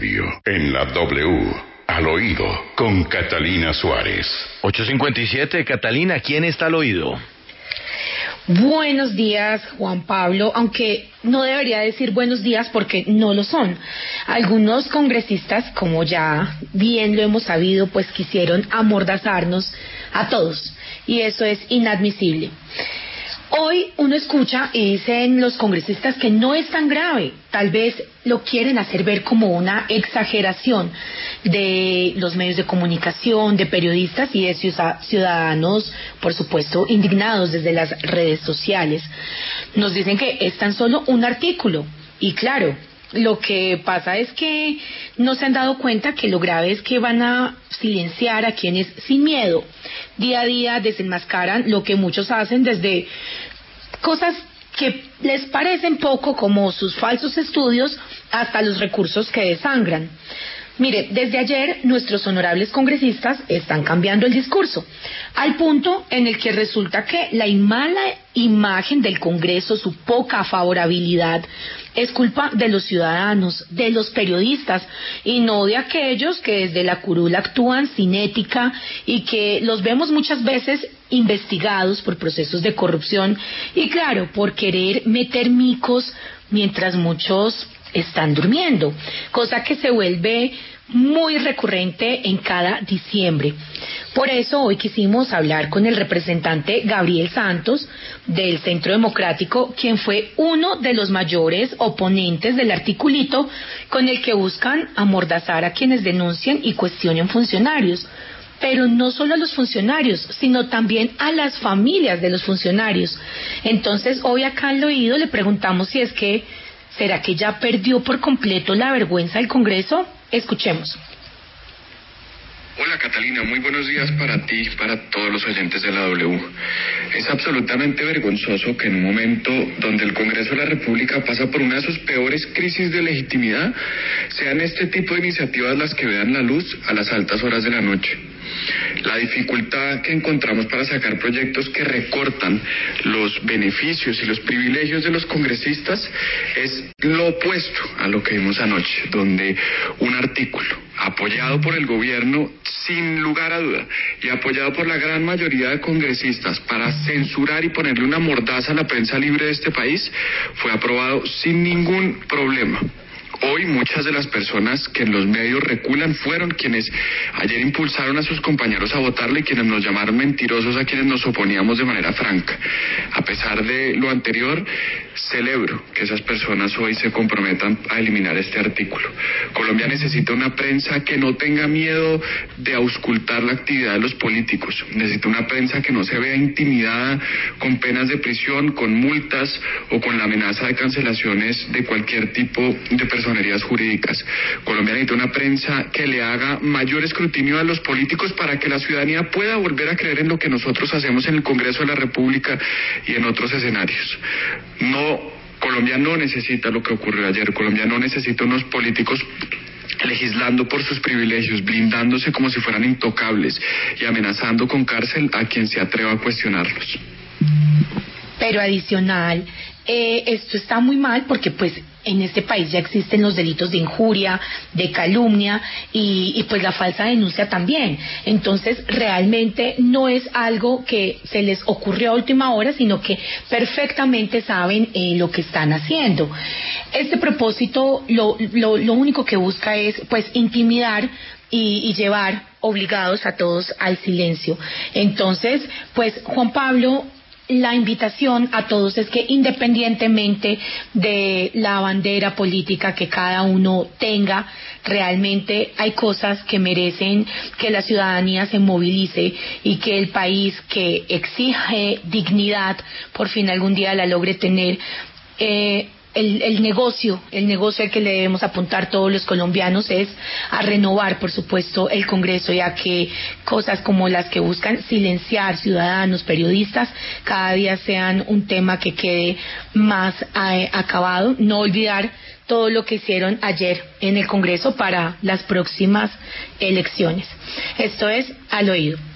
radio, en la W, al oído, con Catalina Suárez. 857, Catalina, ¿quién está al oído? Buenos días, Juan Pablo, aunque no debería decir buenos días porque no lo son. Algunos congresistas, como ya bien lo hemos sabido, pues quisieron amordazarnos a todos y eso es inadmisible. Hoy uno escucha y dicen los congresistas que no es tan grave, tal vez lo quieren hacer ver como una exageración de los medios de comunicación, de periodistas y de ciudadanos, por supuesto, indignados desde las redes sociales. Nos dicen que es tan solo un artículo y claro, lo que pasa es que no se han dado cuenta que lo grave es que van a silenciar a quienes sin miedo día a día desenmascaran lo que muchos hacen desde cosas que les parecen poco como sus falsos estudios hasta los recursos que desangran. Mire, desde ayer nuestros honorables congresistas están cambiando el discurso, al punto en el que resulta que la mala imagen del Congreso, su poca favorabilidad, es culpa de los ciudadanos, de los periodistas, y no de aquellos que desde la curula actúan sin ética y que los vemos muchas veces investigados por procesos de corrupción y claro, por querer meter micos mientras muchos están durmiendo, cosa que se vuelve muy recurrente en cada diciembre. Por eso hoy quisimos hablar con el representante Gabriel Santos del Centro Democrático, quien fue uno de los mayores oponentes del articulito con el que buscan amordazar a quienes denuncian y cuestionen funcionarios. Pero no solo a los funcionarios, sino también a las familias de los funcionarios. Entonces, hoy acá al oído le preguntamos si es que ¿Será que ya perdió por completo la vergüenza del Congreso? Escuchemos. Hola Catalina, muy buenos días para ti y para todos los oyentes de la W. Es absolutamente vergonzoso que en un momento donde el Congreso de la República pasa por una de sus peores crisis de legitimidad, sean este tipo de iniciativas las que vean la luz a las altas horas de la noche. La dificultad que encontramos para sacar proyectos que recortan los beneficios y los privilegios de los congresistas es lo opuesto a lo que vimos anoche, donde un artículo apoyado por el gobierno sin lugar a duda y apoyado por la gran mayoría de congresistas para censurar y ponerle una mordaza a la prensa libre de este país, fue aprobado sin ningún problema. Hoy muchas de las personas que en los medios reculan fueron quienes ayer impulsaron a sus compañeros a votarle y quienes nos llamaron mentirosos a quienes nos oponíamos de manera franca. A pesar de lo anterior, celebro que esas personas hoy se comprometan a eliminar este artículo. Colombia necesita una prensa que no tenga miedo de auscultar la actividad de los políticos. Necesita una prensa que no se vea intimidada con penas de prisión, con multas o con la amenaza de cancelaciones de cualquier tipo de persona jurídicas. Colombia necesita una prensa que le haga mayor escrutinio a los políticos para que la ciudadanía pueda volver a creer en lo que nosotros hacemos en el Congreso de la República y en otros escenarios. No, Colombia no necesita lo que ocurrió ayer. Colombia no necesita unos políticos legislando por sus privilegios, blindándose como si fueran intocables y amenazando con cárcel a quien se atreva a cuestionarlos. Pero adicional, eh, esto está muy mal porque pues en este país ya existen los delitos de injuria, de calumnia y, pues la falsa denuncia también. Entonces, realmente no es algo que se les ocurrió a última hora, sino que perfectamente saben eh, lo que están haciendo. Este propósito lo, lo, lo único que busca es pues intimidar y, y, llevar obligados a todos al silencio. Entonces, pues Juan Pablo la invitación a todos es que independientemente de la bandera política que cada uno tenga, realmente hay cosas que merecen que la ciudadanía se movilice y que el país que exige dignidad por fin algún día la logre tener. Eh, el, el, negocio, el negocio al que le debemos apuntar todos los colombianos es a renovar, por supuesto, el Congreso y a que cosas como las que buscan silenciar ciudadanos, periodistas, cada día sean un tema que quede más eh, acabado. No olvidar todo lo que hicieron ayer en el Congreso para las próximas elecciones. Esto es al oído.